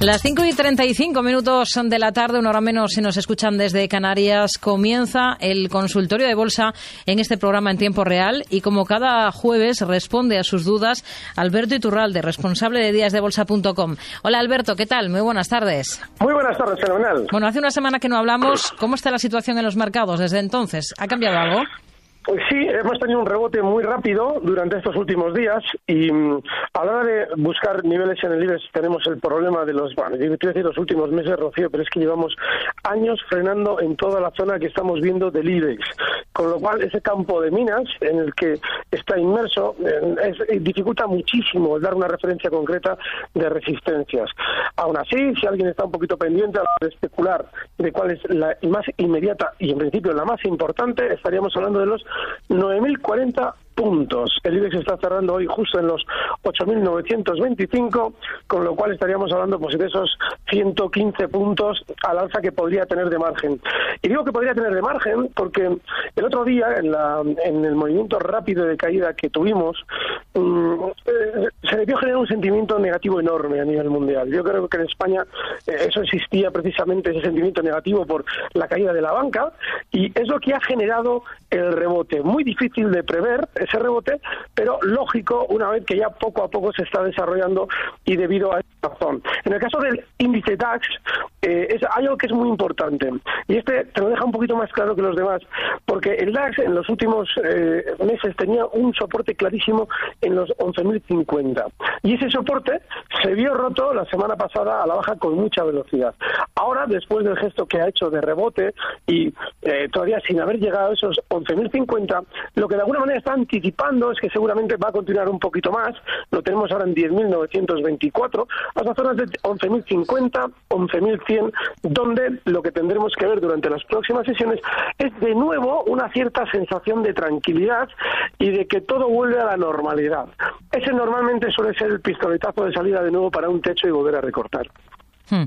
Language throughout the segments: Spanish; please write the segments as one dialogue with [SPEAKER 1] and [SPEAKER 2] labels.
[SPEAKER 1] Las 5 y 35 minutos de la tarde, una hora menos si nos escuchan desde Canarias, comienza el consultorio de bolsa en este programa en tiempo real y como cada jueves responde a sus dudas Alberto Iturralde, responsable de díasdebolsa.com. Hola Alberto, ¿qué tal? Muy buenas tardes.
[SPEAKER 2] Muy buenas tardes, fenomenal.
[SPEAKER 1] Bueno, hace una semana que no hablamos. ¿Cómo está la situación en los mercados desde entonces? ¿Ha cambiado algo?
[SPEAKER 2] Pues sí, hemos tenido un rebote muy rápido durante estos últimos días y mm, a la hora de buscar niveles en el IBEX tenemos el problema de los, bueno, decir los últimos meses, Rocío, pero es que llevamos años frenando en toda la zona que estamos viendo del IBEX, con lo cual ese campo de minas en el que está inmerso eh, es, dificulta muchísimo dar una referencia concreta de resistencias. Aún así, si alguien está un poquito pendiente a especular de cuál es la más inmediata y en principio la más importante, estaríamos hablando de los 9.040 puntos. El IBEX está cerrando hoy justo en los 8.925, con lo cual estaríamos hablando pues, de esos 115 puntos al alza que podría tener de margen. Y digo que podría tener de margen porque el otro día, en, la, en el movimiento rápido de caída que tuvimos, mm, eh, se debió generar un sentimiento negativo enorme a nivel mundial. Yo creo que en España eh, eso existía precisamente, ese sentimiento negativo por la caída de la banca, y es lo que ha generado el rebote. Muy difícil de prever, ese rebote, pero lógico una vez que ya poco a poco se está desarrollando y debido a esta razón. En el caso del índice DAX, eh, es algo que es muy importante y este te lo deja un poquito más claro que los demás, porque el DAX en los últimos eh, meses tenía un soporte clarísimo en los 11.050 y ese soporte se vio roto la semana pasada a la baja con mucha velocidad. Ahora, después del gesto que ha hecho de rebote y eh, todavía sin haber llegado a esos 11.050, lo que de alguna manera está anticipando es que seguramente va a continuar un poquito más, lo tenemos ahora en 10.924, hasta zonas de 11.050, 11.100, donde lo que tendremos que ver durante las próximas sesiones es de nuevo una cierta sensación de tranquilidad y de que todo vuelve a la normalidad. Ese normalmente suele ser el pistoletazo de salida de nuevo para un techo y volver a recortar.
[SPEAKER 1] Hmm.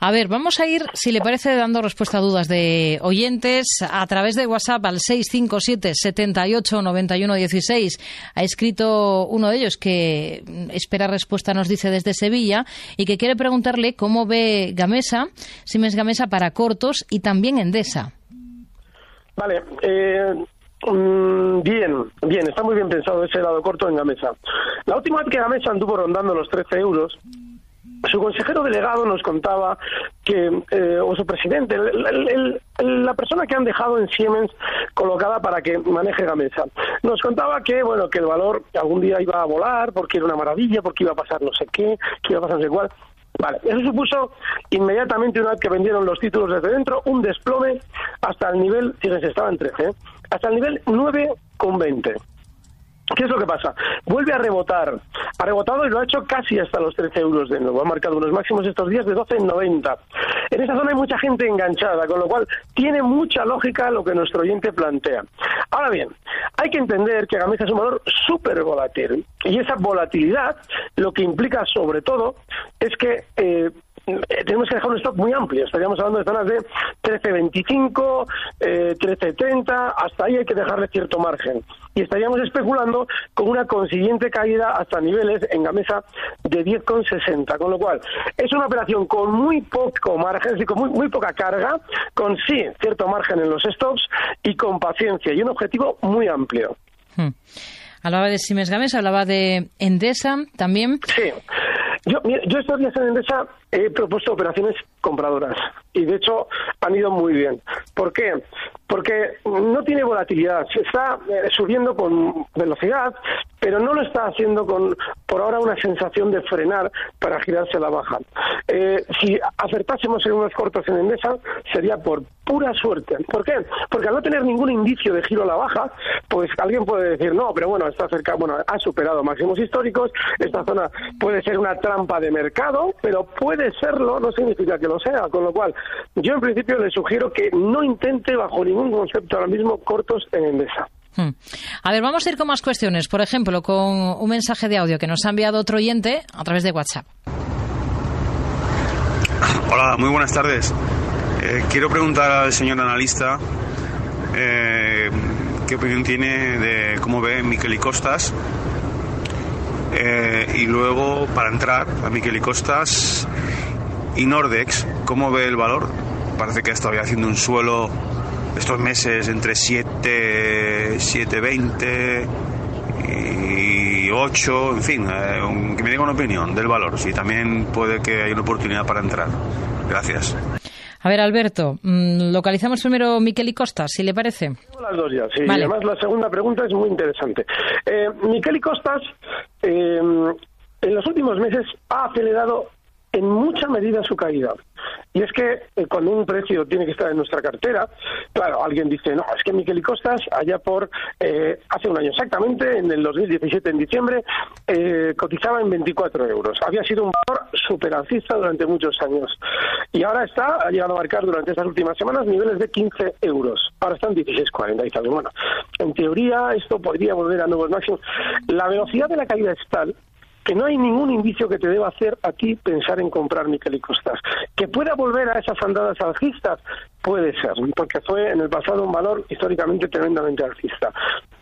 [SPEAKER 1] A ver, vamos a ir, si le parece, dando respuesta a dudas de oyentes a través de WhatsApp al 657 78 91 16. Ha escrito uno de ellos que espera respuesta, nos dice desde Sevilla, y que quiere preguntarle cómo ve Gamesa, Siemens Gamesa para cortos y también Endesa.
[SPEAKER 2] Vale, eh, mm, bien, bien, está muy bien pensado ese lado corto en Gamesa. La última vez que Gamesa anduvo rondando los 13 euros, su consejero delegado nos contaba que, eh, o su presidente, la persona que han dejado en Siemens colocada para que maneje Gamesa, nos contaba que, bueno, que el valor algún día iba a volar porque era una maravilla, porque iba a pasar no sé qué, que iba a pasar no sé cuál. Vale, eso supuso inmediatamente, una vez que vendieron los títulos desde dentro, un desplome hasta el nivel, fíjense, estaba en 13, ¿eh? hasta el nivel 9,20. ¿Qué es lo que pasa? Vuelve a rebotar. Ha rebotado y lo ha hecho casi hasta los 13 euros de nuevo. Ha marcado unos máximos estos días de 12,90. En esa zona hay mucha gente enganchada, con lo cual tiene mucha lógica lo que nuestro oyente plantea. Ahora bien, hay que entender que Gamesa es un valor súper volátil. Y esa volatilidad lo que implica sobre todo es que eh, tenemos que dejar un stock muy amplio. Estaríamos hablando de zonas de 13.25, eh, 13.30, hasta ahí hay que dejarle cierto margen. Y estaríamos especulando con una consiguiente caída hasta niveles en Gamesa de 10,60. Con lo cual, es una operación con muy poco margen, es decir, con muy, muy poca carga, con sí cierto margen en los stocks y con paciencia y un objetivo muy amplio.
[SPEAKER 1] Hmm. Hablaba de Siemens Gamesa, hablaba de Endesa también.
[SPEAKER 2] Sí. Yo, yo estos días en Endesa he propuesto operaciones compradoras y de hecho han ido muy bien. ¿Por qué? Porque no tiene volatilidad, se está eh, subiendo con velocidad, pero no lo está haciendo con, por ahora, una sensación de frenar para girarse a la baja. Eh, si acertásemos en unos cortos en Endesa, sería por pura suerte. ¿Por qué? Porque al no tener ningún indicio de giro a la baja, pues alguien puede decir, no, pero bueno, está cerca, bueno, ha superado máximos históricos, esta zona puede ser una trampa de mercado, pero puede serlo, no significa que lo sea, con lo cual yo en principio le sugiero que no intente bajo ningún concepto ahora mismo cortos en Endesa. Hmm.
[SPEAKER 1] A ver, vamos a ir con más cuestiones. Por ejemplo, con un mensaje de audio que nos ha enviado otro oyente a través de WhatsApp.
[SPEAKER 3] Hola, muy buenas tardes. Eh, quiero preguntar al señor analista eh, qué opinión tiene de cómo ve Miquel y Costas. Eh, y luego, para entrar a Miquel y Costas y Nordex, ¿cómo ve el valor? Parece que ha estado haciendo un suelo estos meses entre 7, 7,20 y 8, en fin, eh, que me diga una opinión del valor, si también puede que haya una oportunidad para entrar. Gracias.
[SPEAKER 1] A ver, Alberto, mm, localizamos primero Miquel y Costas, si le parece.
[SPEAKER 2] Las dos ya, sí. Además, la segunda pregunta es muy interesante. Eh, Miquel y Costas, eh, en los últimos meses ha acelerado en mucha medida su caída. Y es que eh, cuando un precio tiene que estar en nuestra cartera, claro, alguien dice, no, es que Miquel y Costas, allá por eh, hace un año exactamente, en el 2017, en diciembre, eh, cotizaba en 24 euros. Había sido un valor superalcista durante muchos años. Y ahora está, ha llegado a marcar durante estas últimas semanas niveles de 15 euros. Ahora están 16,40 y tal. Bueno, en teoría esto podría volver a nuevos máximos. La velocidad de la caída es tal que no hay ningún indicio que te deba hacer a ti pensar en comprar Miquel y Costas. Que pueda volver a esas andadas alcistas, puede ser, porque fue en el pasado un valor históricamente tremendamente alcista.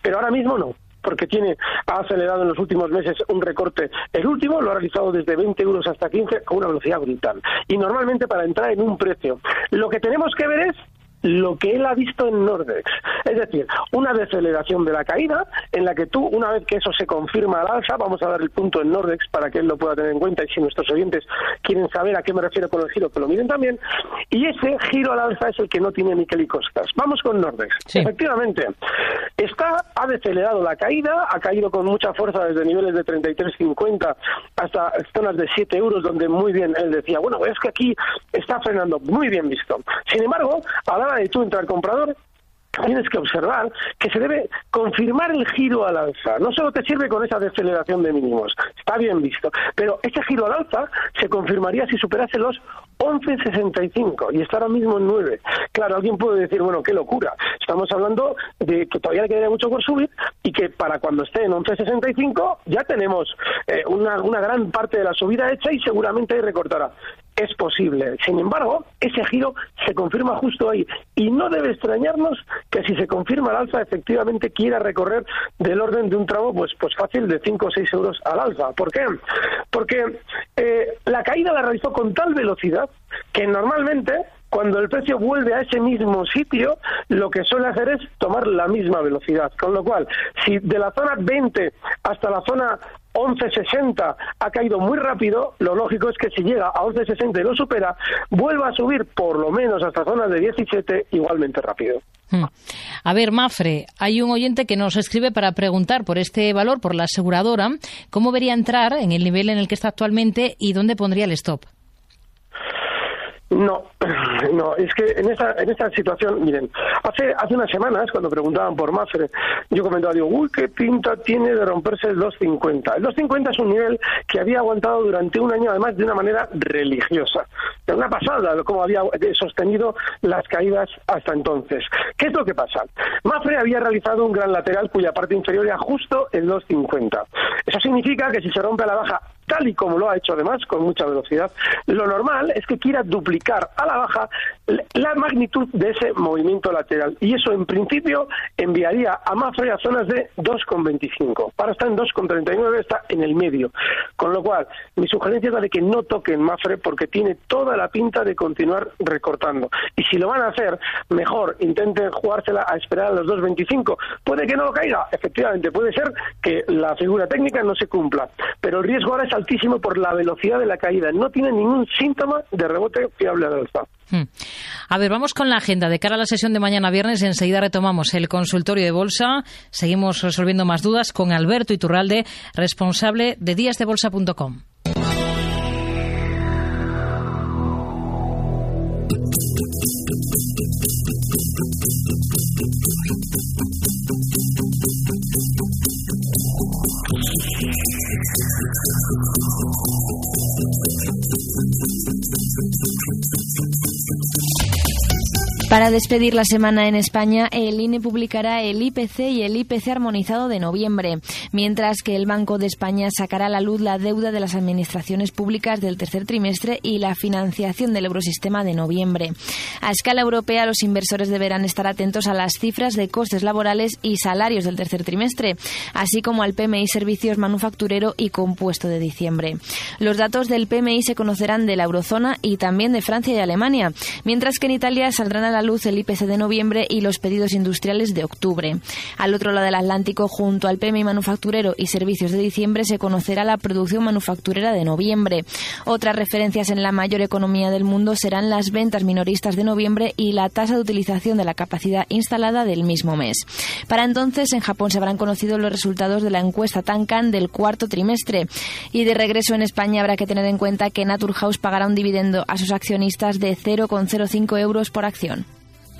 [SPEAKER 2] Pero ahora mismo no porque tiene, ha acelerado en los últimos meses un recorte. El último lo ha realizado desde 20 euros hasta 15 con una velocidad brutal. Y normalmente para entrar en un precio. Lo que tenemos que ver es lo que él ha visto en Nordex. Es decir, una deceleración de la caída en la que tú, una vez que eso se confirma al alza, vamos a dar el punto en Nordex para que él lo pueda tener en cuenta y si nuestros oyentes quieren saber a qué me refiero con el giro, que lo miren también. Y ese giro al alza es el que no tiene Miquel y Costas. Vamos con Nordex. Efectivamente, está, ha decelerado la caída, ha caído con mucha fuerza desde niveles de 33,50 hasta zonas de 7 euros, donde muy bien él decía, bueno, es que aquí está frenando, muy bien visto. Sin embargo, a la de tú entrar comprador, tienes que observar que se debe confirmar el giro al alza. No solo te sirve con esa deceleración de mínimos, está bien visto, pero ese giro al alza se confirmaría si superase los 11.65 y está ahora mismo en 9. Claro, alguien puede decir, bueno, qué locura. Estamos hablando de que todavía le quedaría mucho por subir y que para cuando esté en 11.65 ya tenemos eh, una, una gran parte de la subida hecha y seguramente recortará es posible. Sin embargo, ese giro se confirma justo ahí y no debe extrañarnos que si se confirma el alza efectivamente quiera recorrer del orden de un tramo pues pues fácil de 5 o 6 euros al alza. ¿Por qué? Porque eh, la caída la realizó con tal velocidad que normalmente cuando el precio vuelve a ese mismo sitio, lo que suele hacer es tomar la misma velocidad. Con lo cual, si de la zona 20 hasta la zona 11.60 ha caído muy rápido, lo lógico es que si llega a 11.60 y lo supera, vuelva a subir por lo menos hasta zonas de 17 igualmente rápido. Hmm.
[SPEAKER 1] A ver, Mafre, hay un oyente que nos escribe para preguntar por este valor, por la aseguradora, cómo vería entrar en el nivel en el que está actualmente y dónde pondría el stop.
[SPEAKER 2] No, no, es que en esta, en esta situación, miren, hace, hace unas semanas, cuando preguntaban por Mafre, yo comentaba, digo, uy, qué pinta tiene de romperse el 250. El 250 es un nivel que había aguantado durante un año, además, de una manera religiosa. De una pasada, como había sostenido las caídas hasta entonces. ¿Qué es lo que pasa? Mafre había realizado un gran lateral cuya parte inferior era justo el 250. Eso significa que si se rompe la baja tal y como lo ha hecho además con mucha velocidad, lo normal es que quiera duplicar a la baja la magnitud de ese movimiento lateral. Y eso, en principio, enviaría a Mafre a zonas de 2,25. Para estar en 2,39 está en el medio. Con lo cual, mi sugerencia es la de que no toquen Mafre porque tiene toda la pinta de continuar recortando. Y si lo van a hacer, mejor intenten jugársela a esperar a los 2,25. Puede que no lo caiga, efectivamente, puede ser que la figura técnica no se cumpla, pero el riesgo ahora es altísimo por la velocidad de la caída. No tiene ningún síntoma de rebote fiable al alza. Hmm.
[SPEAKER 1] A ver, vamos con la agenda. De cara a la sesión de mañana viernes, enseguida retomamos el consultorio de bolsa. Seguimos resolviendo más dudas con Alberto Iturralde, responsable de díasdebolsa.com.
[SPEAKER 4] Para despedir la semana en España, el INE publicará el IPC y el IPC armonizado de noviembre, mientras que el Banco de España sacará a la luz la deuda de las administraciones públicas del tercer trimestre y la financiación del eurosistema de noviembre. A escala europea, los inversores deberán estar atentos a las cifras de costes laborales y salarios del tercer trimestre, así como al PMI Servicios Manufacturero y Compuesto de diciembre. Los datos del PMI se conocerán de la eurozona y también de Francia y Alemania, mientras que en Italia saldrán a la luz el IPC de noviembre y los pedidos industriales de octubre. Al otro lado del Atlántico, junto al PMI manufacturero y servicios de diciembre, se conocerá la producción manufacturera de noviembre. Otras referencias en la mayor economía del mundo serán las ventas minoristas de noviembre y la tasa de utilización de la capacidad instalada del mismo mes. Para entonces, en Japón se habrán conocido los resultados de la encuesta Tankan del cuarto trimestre. Y de regreso en España habrá que tener en cuenta que Naturhaus pagará un dividendo a sus accionistas de 0,05 euros por acción.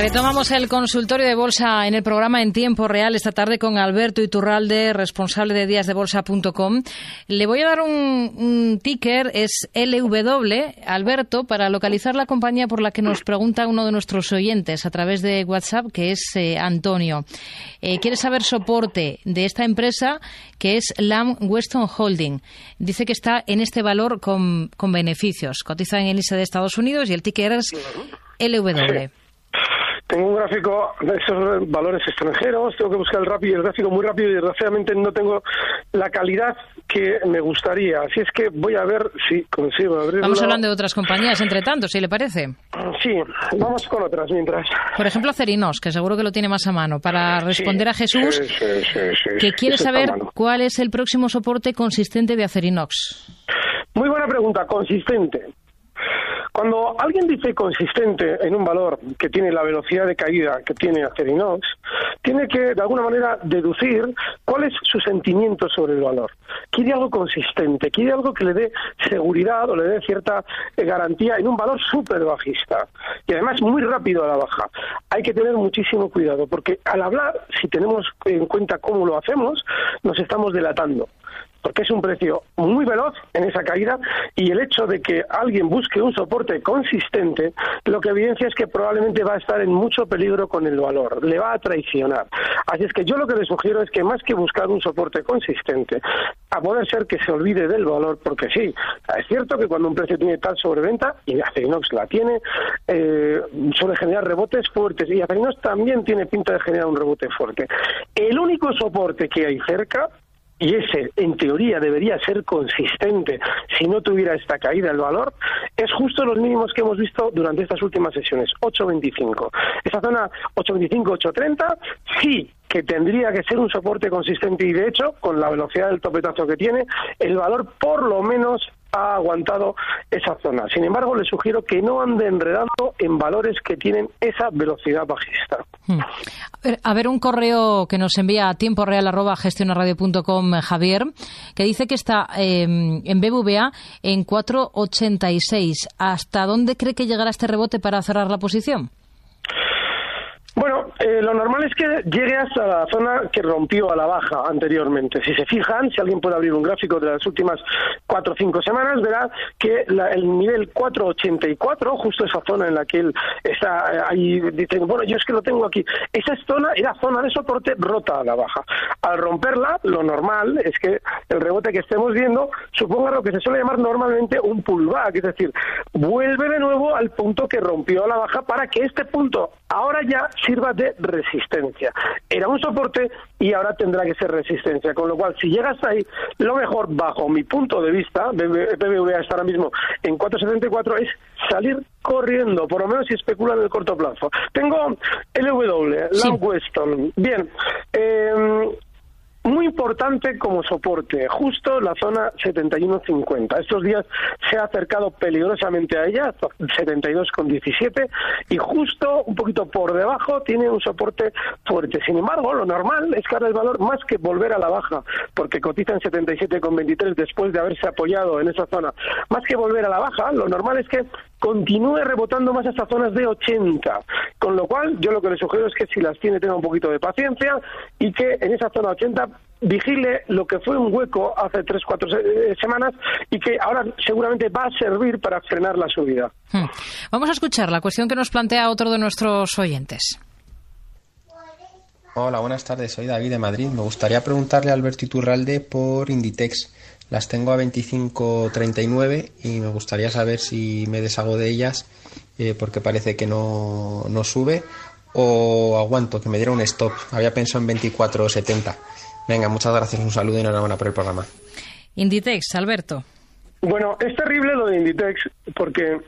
[SPEAKER 1] Retomamos el consultorio de bolsa en el programa en tiempo real esta tarde con Alberto Iturralde, responsable de díasdebolsa.com. Le voy a dar un, ticker, es LW, Alberto, para localizar la compañía por la que nos pregunta uno de nuestros oyentes a través de WhatsApp, que es eh, Antonio. Eh, quiere saber soporte de esta empresa, que es Lam Weston Holding. Dice que está en este valor con, con beneficios. Cotiza en el ISA de Estados Unidos y el ticker es LW.
[SPEAKER 2] Tengo un gráfico de esos valores extranjeros, tengo que buscar el, rápido, el gráfico muy rápido y desgraciadamente no tengo la calidad que me gustaría. Así es que voy a ver si consigo abrirlo.
[SPEAKER 1] Vamos hablando de otras compañías, entre tanto, si le parece.
[SPEAKER 2] Sí, vamos con otras mientras.
[SPEAKER 1] Por ejemplo, Cerinos, que seguro que lo tiene más a mano, para responder a Jesús, que quiere saber cuál es el próximo soporte consistente de Acerinox.
[SPEAKER 2] Muy buena pregunta, consistente. Cuando alguien dice consistente en un valor que tiene la velocidad de caída que tiene Acerinox, tiene que de alguna manera deducir cuál es su sentimiento sobre el valor. Quiere algo consistente, quiere algo que le dé seguridad o le dé cierta eh, garantía en un valor súper bajista y además muy rápido a la baja. Hay que tener muchísimo cuidado porque al hablar, si tenemos en cuenta cómo lo hacemos, nos estamos delatando porque es un precio muy veloz en esa caída y el hecho de que alguien busque un soporte consistente lo que evidencia es que probablemente va a estar en mucho peligro con el valor, le va a traicionar. Así es que yo lo que le sugiero es que más que buscar un soporte consistente, a poder ser que se olvide del valor, porque sí, es cierto que cuando un precio tiene tal sobreventa, y Acerinox la tiene, eh, suele generar rebotes fuertes y Acerinox también tiene pinta de generar un rebote fuerte. El único soporte que hay cerca y ese en teoría debería ser consistente si no tuviera esta caída del valor, es justo los mínimos que hemos visto durante estas últimas sesiones, 8.25. Esta zona 8.25-8.30 sí que tendría que ser un soporte consistente y de hecho, con la velocidad del topetazo que tiene, el valor por lo menos ha aguantado esa zona. Sin embargo, le sugiero que no ande enredando en valores que tienen esa velocidad bajista. Hmm.
[SPEAKER 1] A ver, un correo que nos envía a tiempo real arroba gestionaradio.com Javier, que dice que está em, en BBVA en 4.86. ¿Hasta dónde cree que llegará este rebote para cerrar la posición?
[SPEAKER 2] Bueno, eh, lo normal es que llegue hasta la zona que rompió a la baja anteriormente. Si se fijan, si alguien puede abrir un gráfico de las últimas cuatro o cinco semanas, verá que el nivel 484, justo esa zona en la que él está eh, ahí, dice, bueno, yo es que lo tengo aquí. Esa zona era zona de soporte rota a la baja. Al romperla, lo normal es que el rebote que estemos viendo suponga lo que se suele llamar normalmente un pullback, es decir, vuelve de nuevo al punto que rompió a la baja para que este punto ahora ya sirva de resistencia. Era un soporte y ahora tendrá que ser resistencia. Con lo cual, si llegas ahí, lo mejor, bajo mi punto de vista, BBVA está ahora mismo en 474, es salir corriendo, por lo menos si especulan en el corto plazo. Tengo LW, sí. Weston. Bien. Eh, importante como soporte, justo la zona 71.50. Estos días se ha acercado peligrosamente a ella, 72.17, y justo un poquito por debajo tiene un soporte fuerte. Sin embargo, lo normal es que ahora el valor, más que volver a la baja, porque cotiza en 77.23 después de haberse apoyado en esa zona, más que volver a la baja, lo normal es que continúe rebotando más hasta zonas de 80. Con lo cual, yo lo que le sugiero es que si las tiene, tenga un poquito de paciencia y que en esa zona 80 vigile lo que fue un hueco hace tres, cuatro eh, semanas y que ahora seguramente va a servir para frenar la subida. Hmm.
[SPEAKER 1] Vamos a escuchar la cuestión que nos plantea otro de nuestros oyentes.
[SPEAKER 5] Hola, buenas tardes. Soy David de Madrid. Me gustaría preguntarle a Alberto Iturralde por Inditex. Las tengo a 25.39 y me gustaría saber si me deshago de ellas eh, porque parece que no, no sube o aguanto, que me diera un stop. Había pensado en 24.70. Venga, muchas gracias, un saludo y enhorabuena por el programa.
[SPEAKER 1] Inditex, Alberto.
[SPEAKER 2] Bueno, es terrible lo de Inditex porque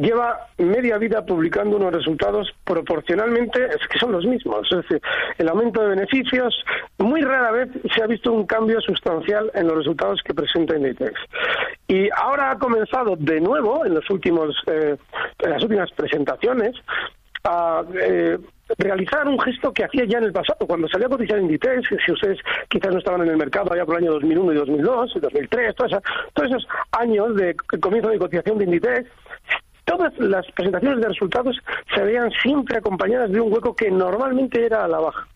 [SPEAKER 2] lleva media vida publicando unos resultados proporcionalmente que son los mismos. Es decir, el aumento de beneficios, muy rara vez se ha visto un cambio sustancial en los resultados que presenta Inditex. Y ahora ha comenzado de nuevo, en, los últimos, eh, en las últimas presentaciones, a eh, realizar un gesto que hacía ya en el pasado, cuando salía a cotizar Inditex, si ustedes quizás no estaban en el mercado allá por el año 2001 y 2002, y 2003, todos esos años de comienzo de cotización de Inditex, todas las presentaciones de resultados se veían siempre acompañadas de un hueco que normalmente era a la baja,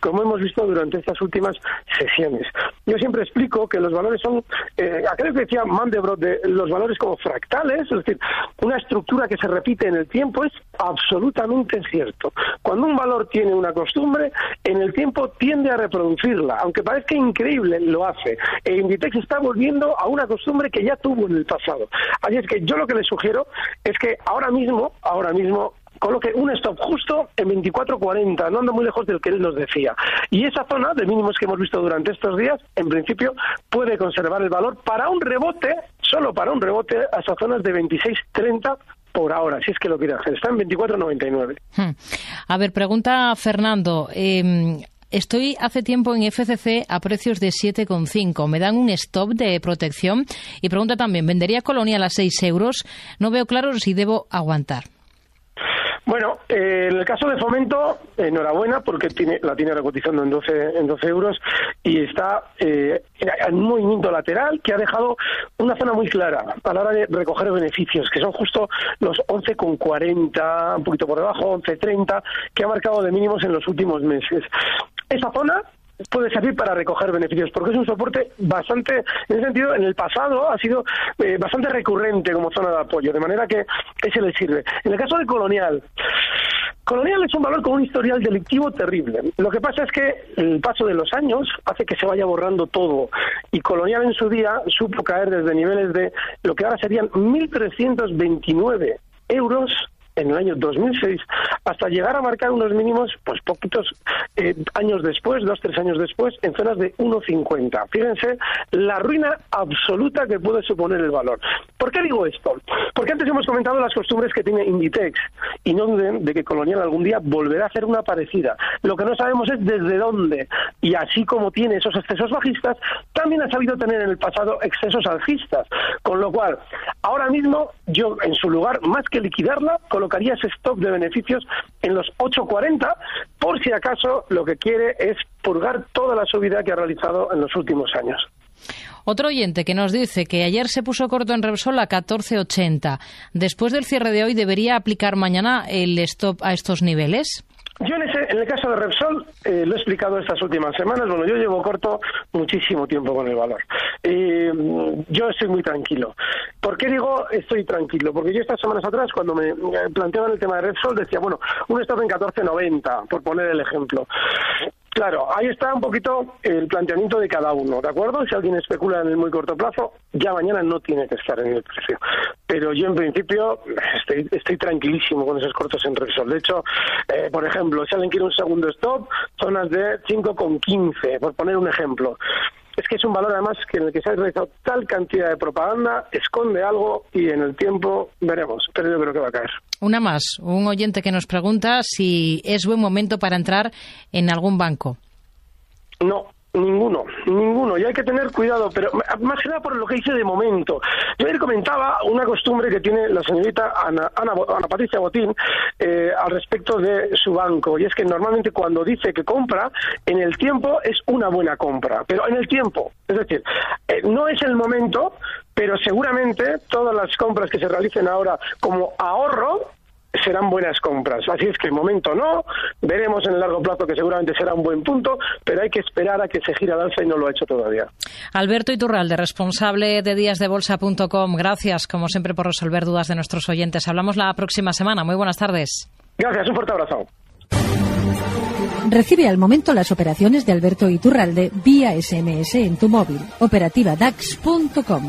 [SPEAKER 2] como hemos visto durante estas últimas sesiones. Yo siempre explico que los valores son, eh, aquel que decía Mandelbrot, de los valores como fractales, es decir, una estructura que se repite en el tiempo, es absolutamente cierto. Cuando un valor tiene una costumbre, en el tiempo tiende a reproducirla, aunque parezca increíble, lo hace. E Inditex está volviendo a una costumbre que ya tuvo en el pasado. Así es que yo lo que le sugiero es que ahora mismo, ahora mismo coloque un stop justo en 24.40, no ando muy lejos del que él nos decía. Y esa zona de mínimos que hemos visto durante estos días, en principio, puede conservar el valor para un rebote, solo para un rebote, a esas zonas de 26.30 por ahora, si es que lo quiere hacer. Está en 24.99.
[SPEAKER 1] Hmm. A ver, pregunta Fernando. Eh, Estoy hace tiempo en FCC a precios de 7,5. Me dan un stop de protección. Y pregunta también, ¿vendería Colonial a 6 euros? No veo claro si debo aguantar.
[SPEAKER 2] Bueno, eh, en el caso de Fomento, enhorabuena porque tiene, la tiene recotizando en 12, en 12 euros y está eh, en un movimiento lateral que ha dejado una zona muy clara a la hora de recoger beneficios, que son justo los 11,40, un poquito por debajo, 11,30, que ha marcado de mínimos en los últimos meses. Esa zona puede servir para recoger beneficios, porque es un soporte bastante, en ese sentido, en el pasado ha sido eh, bastante recurrente como zona de apoyo, de manera que ese le sirve. En el caso de Colonial, Colonial es un valor con un historial delictivo terrible. Lo que pasa es que el paso de los años hace que se vaya borrando todo. Y Colonial en su día supo caer desde niveles de lo que ahora serían 1.329 euros en el año 2006 hasta llegar a marcar unos mínimos, pues poquitos eh, años después, dos, tres años después, en zonas de 1,50. Fíjense la ruina absoluta que puede suponer el valor. ¿Por qué digo esto? Porque antes hemos comentado las costumbres que tiene Inditex y no duden de que Colonial algún día volverá a hacer una parecida. Lo que no sabemos es desde dónde. Y así como tiene esos excesos bajistas, también ha sabido tener en el pasado excesos alcistas. Con lo cual, ahora mismo yo en su lugar, más que liquidarla, colocaría ese stock de beneficios en los 8.40 por si acaso lo que quiere es purgar toda la subida que ha realizado en los últimos años.
[SPEAKER 1] Otro oyente que nos dice que ayer se puso corto en Repsol a 14.80. Después del cierre de hoy, ¿debería aplicar mañana el stop a estos niveles?
[SPEAKER 2] Yo en en el caso de Repsol, eh, lo he explicado estas últimas semanas, bueno, yo llevo corto muchísimo tiempo con el valor. Eh, yo estoy muy tranquilo. ¿Por qué digo estoy tranquilo? Porque yo estas semanas atrás, cuando me planteaban el tema de Repsol, decía, bueno, un stop en 14.90, por poner el ejemplo. Claro, ahí está un poquito el planteamiento de cada uno, ¿de acuerdo? Si alguien especula en el muy corto plazo, ya mañana no tiene que estar en el precio. Pero yo, en principio, estoy, estoy tranquilísimo con esos cortos en Repsol. De hecho, eh, por ejemplo, si alguien quiere un segundo stop, zonas de 5,15, por poner un ejemplo es que es un valor además que en el que se ha realizado tal cantidad de propaganda, esconde algo y en el tiempo veremos, pero yo creo que va a caer.
[SPEAKER 1] Una más, un oyente que nos pregunta si es buen momento para entrar en algún banco.
[SPEAKER 2] No, Ninguno, ninguno. Y hay que tener cuidado, pero más que nada por lo que hice de momento. Yo ayer comentaba una costumbre que tiene la señorita Ana, Ana, Patricia Botín eh, al respecto de su banco. Y es que normalmente cuando dice que compra, en el tiempo es una buena compra. Pero en el tiempo. Es decir, eh, no es el momento, pero seguramente todas las compras que se realicen ahora como ahorro serán buenas compras. Así es que el momento no, veremos en el largo plazo que seguramente será un buen punto, pero hay que esperar a que se gira al alza y no lo ha hecho todavía.
[SPEAKER 1] Alberto Iturralde, responsable de díasdebolsa.com, gracias como siempre por resolver dudas de nuestros oyentes. Hablamos la próxima semana. Muy buenas tardes.
[SPEAKER 2] Gracias, un fuerte abrazo.
[SPEAKER 6] Recibe al momento las operaciones de Alberto Iturralde vía SMS en tu móvil. Operativa DAX.com.